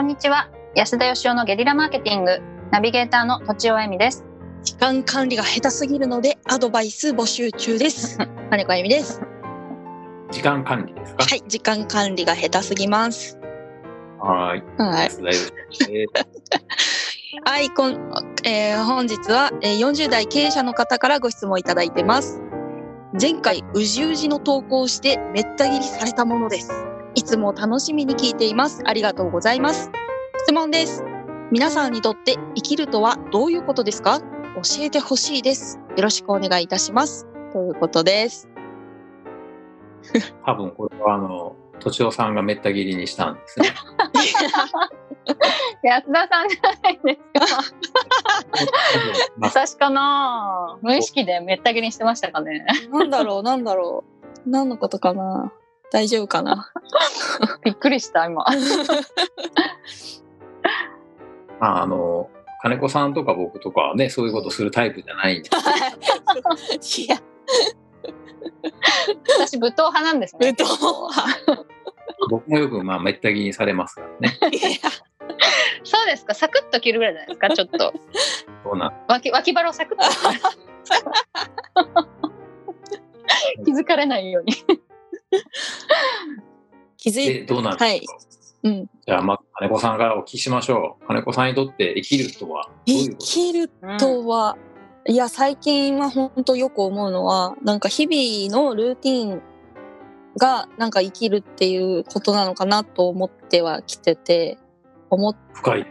こんにちは安田義雄のゲリラマーケティングナビゲーターの土地尾恵美です時間管理が下手すぎるのでアドバイス募集中です。金子あゆみです。時間管理ですか？はい、時間管理が下手すぎます。はーい。はい。安田よしはい、こん、えー本日は、えー40代経営者の方からご質問いただいてます。前回、うじうじの投稿をしてめった切りされたものです。いつも楽しみに聞いています。ありがとうございます。質問です。皆さんにとって生きるとはどういうことですか？教えてほしいです。よろしくお願いいたします。ということです。多分これはあの、とちおさんがめった切りにしたんですね。安田さんじゃないですか。まあ私かな無意識でめった切り。にしてましたかねなんだろう、なんだろう。何のことかな大丈夫かな？びっくりした今。まあ、あの、金子さんとか僕とかはね、そういうことするタイプじゃないんで、い。や、私武闘派なんですね。武闘僕もよくまあめった切りにされますからね。そうですか。サクッと切るぐらいじゃないですかちょっと。そうなん脇脇腹をサクッと 気づかれないように 気づいで、どうなんですか、はいうん。じゃあ、まず金子さんからお聞きしましょう。金子さんにとって生きるとはどういう生こときるとは、いや、最近は本当よく思うのは、なんか日々のルーティンがなんか生きるっていうことなのかなと思ってはきてて、思っ深い。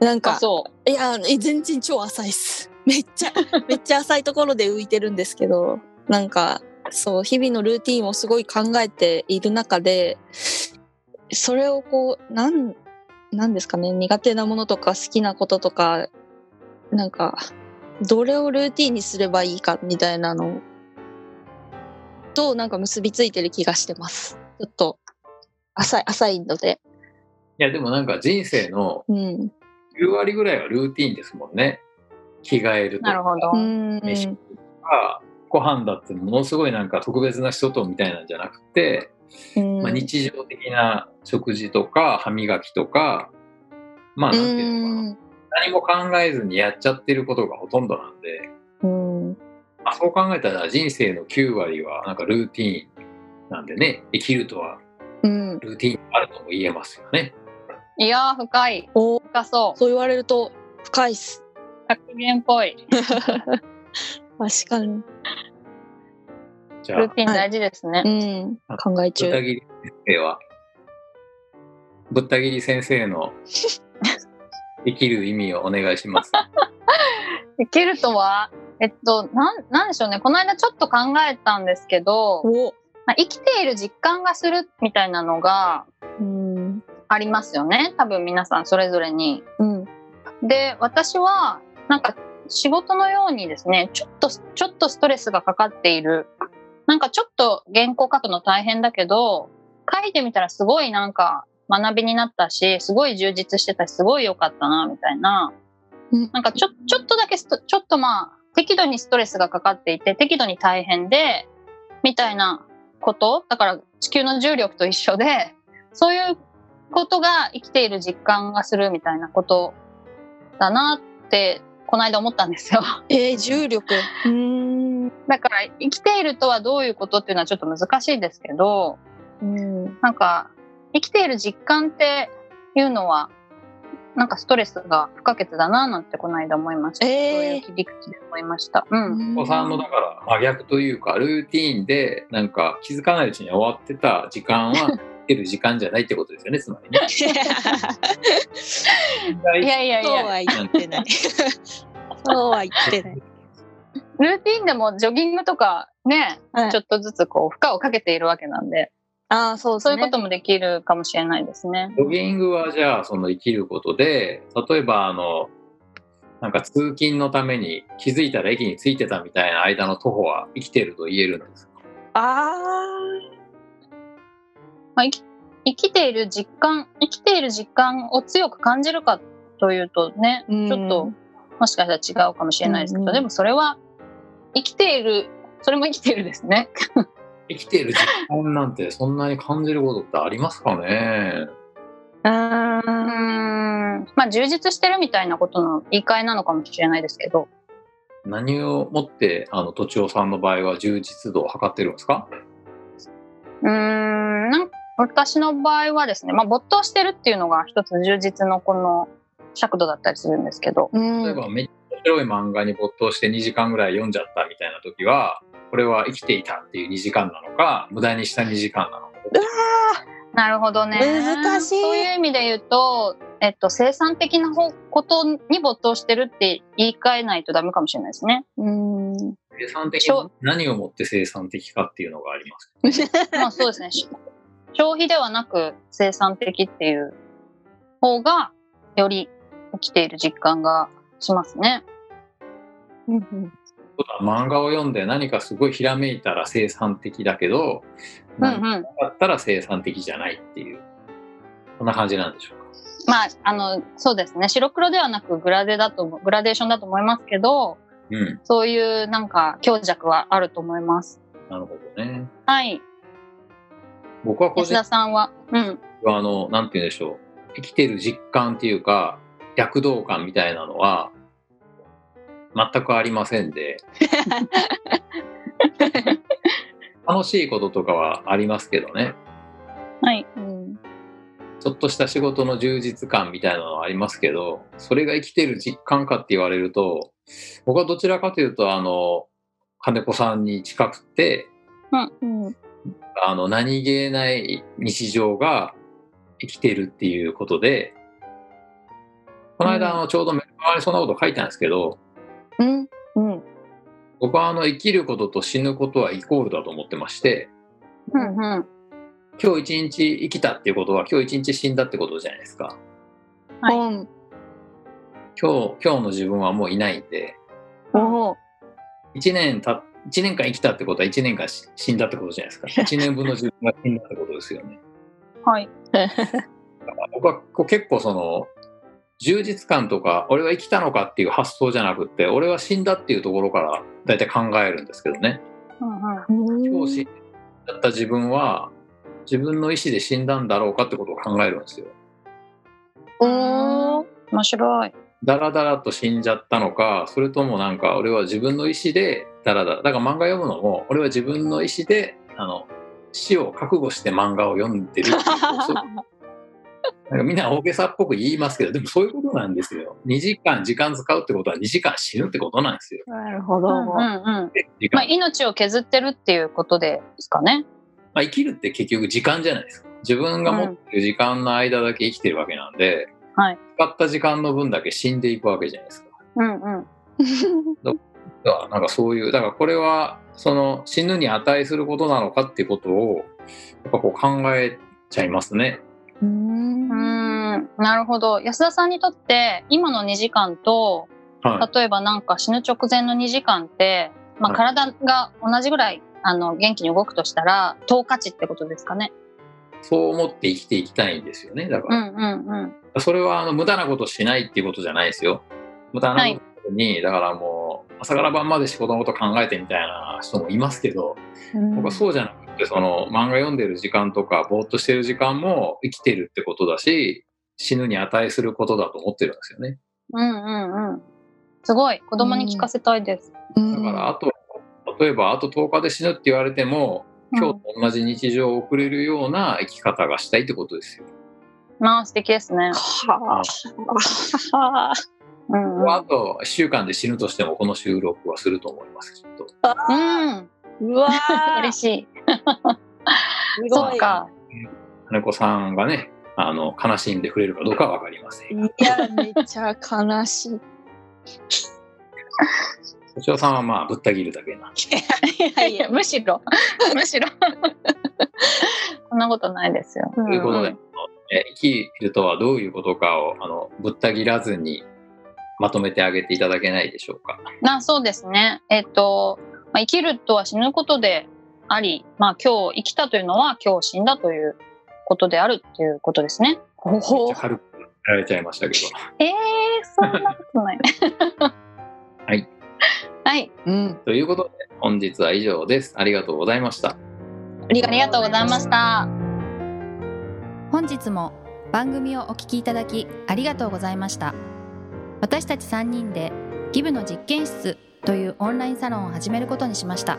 あなんか、そういや、え全然超浅いっす。めっちゃ、めっちゃ浅いところで浮いてるんですけど、なんか、そう、日々のルーティンをすごい考えている中で、それをこう、なん、なんですかね、苦手なものとか好きなこととか、なんか、どれをルーティンにすればいいかみたいなのと、なんか結びついてる気がしてます。ちょっと、浅い、浅いので。いや、でもなんか人生のうん。9割ぐらいはルーティンですもんね。着替えるとか。なるほど、うん。飯とかご飯だってものすごいなんか特別な人とみたいなんじゃなくて、うんまあ、日常的な食事とか歯磨きとかまあなんていうのかなうん何も考えずにやっちゃってることがほとんどなんで、うんまあ、そう考えたら人生の9割はなんかルーティーンなんでね生きるとはうん。ルーティーンあるとも言えますよね。いやー深いお深そうそう言われると深いっす。格言っぽい 確かに。じゃあルーティン大事ですね、うん。考え中。ぶった切り先生はぶった切り先生の 生きる意味をお願いします。生きるとは？えっとなんなんでしょうねこの間ちょっと考えたんですけど、おまあ、生きている実感がするみたいなのがうん。ありますよね多分皆さんそれぞれに。うん。で私はなんか仕事のようにですねちょっとちょっとストレスがかかっているなんかちょっと原稿書くの大変だけど書いてみたらすごいなんか学びになったしすごい充実してたしすごい良かったなみたいなうんなんかちょちょっとだけちょっとまあ適度にストレスがかかっていて適度に大変でみたいなことだから地球の重力と一緒でそういうことが生きている実感がするみたいなことだなってこの間思ったんですよ。えー、重力。うん。だから生きているとはどういうことっていうのはちょっと難しいですけどうん。なんか生きている実感っていうのはなんかストレスが不可欠だななんてこの間思いました。えーそういう切り口で思いました。うん。お子さんのだから真逆というかルーティーンでなんか気づかないうちに終わってた時間は生きてる時間じゃないってことですよね つまりね。いやいやいや、そうは言ってない。そうは言ってない。ルーティンでもジョギングとかね、はい。ちょっとずつこう負荷をかけているわけなんで、ああ、そうね。そういうこともできるかもしれないですね。ジョギングはじゃあその生きることで例えばあのなんか通勤のために気づいたら駅に着いてたみたいな間の徒歩は生きてると言えるんですか？あまあ、生き生きている実感、生きている実感を強く感じるかというとね、うん。ちょっともしかしたら違うかもしれないですけど、うんうん。でもそれは生きている、それも生きているですね。生きてる実感なんてそんなに感じることってありますかね？うん。まあ充実してるみたいなことの言い換えなのかもしれないですけど。何をもってあのとちおさんの場合は充実度を測ってるんですか？うーん。なん私の場合はですね、まあ、没頭してるっていうのが一つ充実のこの尺度だったりするんですけど、うん。例えばめっ白い漫画に没頭して2時間ぐらい読んじゃったみたいな時はこれは生きていたっていう2時間なのか無駄にした2時間なのか。なるほどね。難しい。そういう意味で言うと、えっと、生産的な方ことに没頭してるって言い換えないとダメかもしれないですね。うん。生産的何をもって生産的かっていうのがあります まあそうですね。し消費ではなく生産的っていう方がより生きている実感がしますね。漫画を読んで何かすごいひらめいたら生産的だけど、うん何うん。かだったら生産的じゃないっていうそんな感じなんでしょうか？まああのそうですね。白黒ではなくグラデだと思グラデーションだと思いますけど、うんそういうなんか強弱はあると思います。なるほどねはい。僕は個人安田さんは、うん。はあのなんて言うんでしょう生きてる実感っていうか躍動感みたいなのは全くありませんで。楽しいこととかはありますけどね。はい。うんちょっとした仕事の充実感みたいなのはありますけどそれが生きてる実感かって言われると僕はどちらかというとあの金子さんに近くてうんあの何気ない日常が生きてるっていうことでこの間あのちょうどメルマガにそんなこと書いたんですけどうん。うん。僕はあの生きることと死ぬことはイコールだと思ってましてうんうん。今日一日生きたっていうことは今日一日死んだってことじゃないですか。はい。うん。今日今日の自分はもういないんでおー1年た一年間生きたってことは1年間し死んだってことじゃないですか。1年分の自分が死んだってことですよね。はい。僕はこう結構その充実感とか俺は生きたのかっていう発想じゃなくって俺は死んだっていうところから大体考えるんですけどねうんうん。今日死んだった自分は自分の意思で死んだんだろうかってことを考えるんですよ面白い。ダラダラと死んじゃったのかそれともなんか俺は自分の意思でダラダラだから漫画読むのも俺は自分の意思であの死を覚悟して漫画を読んでるっていう なんかみんな大げさっぽく言いますけどでもそういうことなんですよ2時間時間使うってことは2時間死ぬってことなんですよなるほど。うんうんまあ命を削ってるっていうことですかね。まあ、生きるって結局時間じゃないですか自分が持ってる時間の間だけ生きてるわけなんで、はい使った時間の分だけ死んでいくわけじゃないですかうんうん。だからなんかそういうだからこれはその死ぬに値することなのかっていうことをやっぱこう考えちゃいますね。ううんんなるほど安田さんにとって今の2時間とは例えばなんか死ぬ直前の2時間って、まあ、はい体が同じぐらいあの元気に動くとしたら等価値ってことですかね。い、そう思って生きていきたいんですよね。だから、うんうんうん。それはあの無駄なことしないっていうことじゃないですよ。無駄なことに、だからもう朝から晩まで仕事のこと考えてみたいな人もいますけど、僕はそうじゃなくてその漫画読んでる時間とかぼーっとしてる時間も生きてるってことだし死ぬに値することだと思ってるんですよね。うんうんうん。すごい子供に聞かせたいです。うんだからあと例えばあと10日で死ぬって言われても今日と同じ日常を送れるような生き方がしたいってことですよ。まあ素敵ですね。はあ。はあ。うんうん。あと1週間で死ぬとしてもこの収録はすると思いますきっと。うん、うわー嬉しい。すごい。そっか。金子さんがねあの悲しんでくれるかどうかは分かりません。いや、めっちゃ悲しい。お千代さんはまあぶった切るだけな んでいやいや、むしろ、むしろ。そんなことないですよ。ということで、んえ生きるとはどういうことかをあのぶった切らずにまとめてあげていただけないでしょうか。なそうですね。えっ、と、まあ、生きるとは死ぬことであり、まあ今日生きたというのは今日死んだということであるっていうことですね。ほほめっちゃ軽くやられちゃいましたけど。えー、そんなことないね。はい。はい。うん。ということで本日は以上です。ありがとうございました。ありありがとうございました。本日も番組をお聞きいただきありがとうございました私たち3人でギブの実験室というオンラインサロンを始めることにしました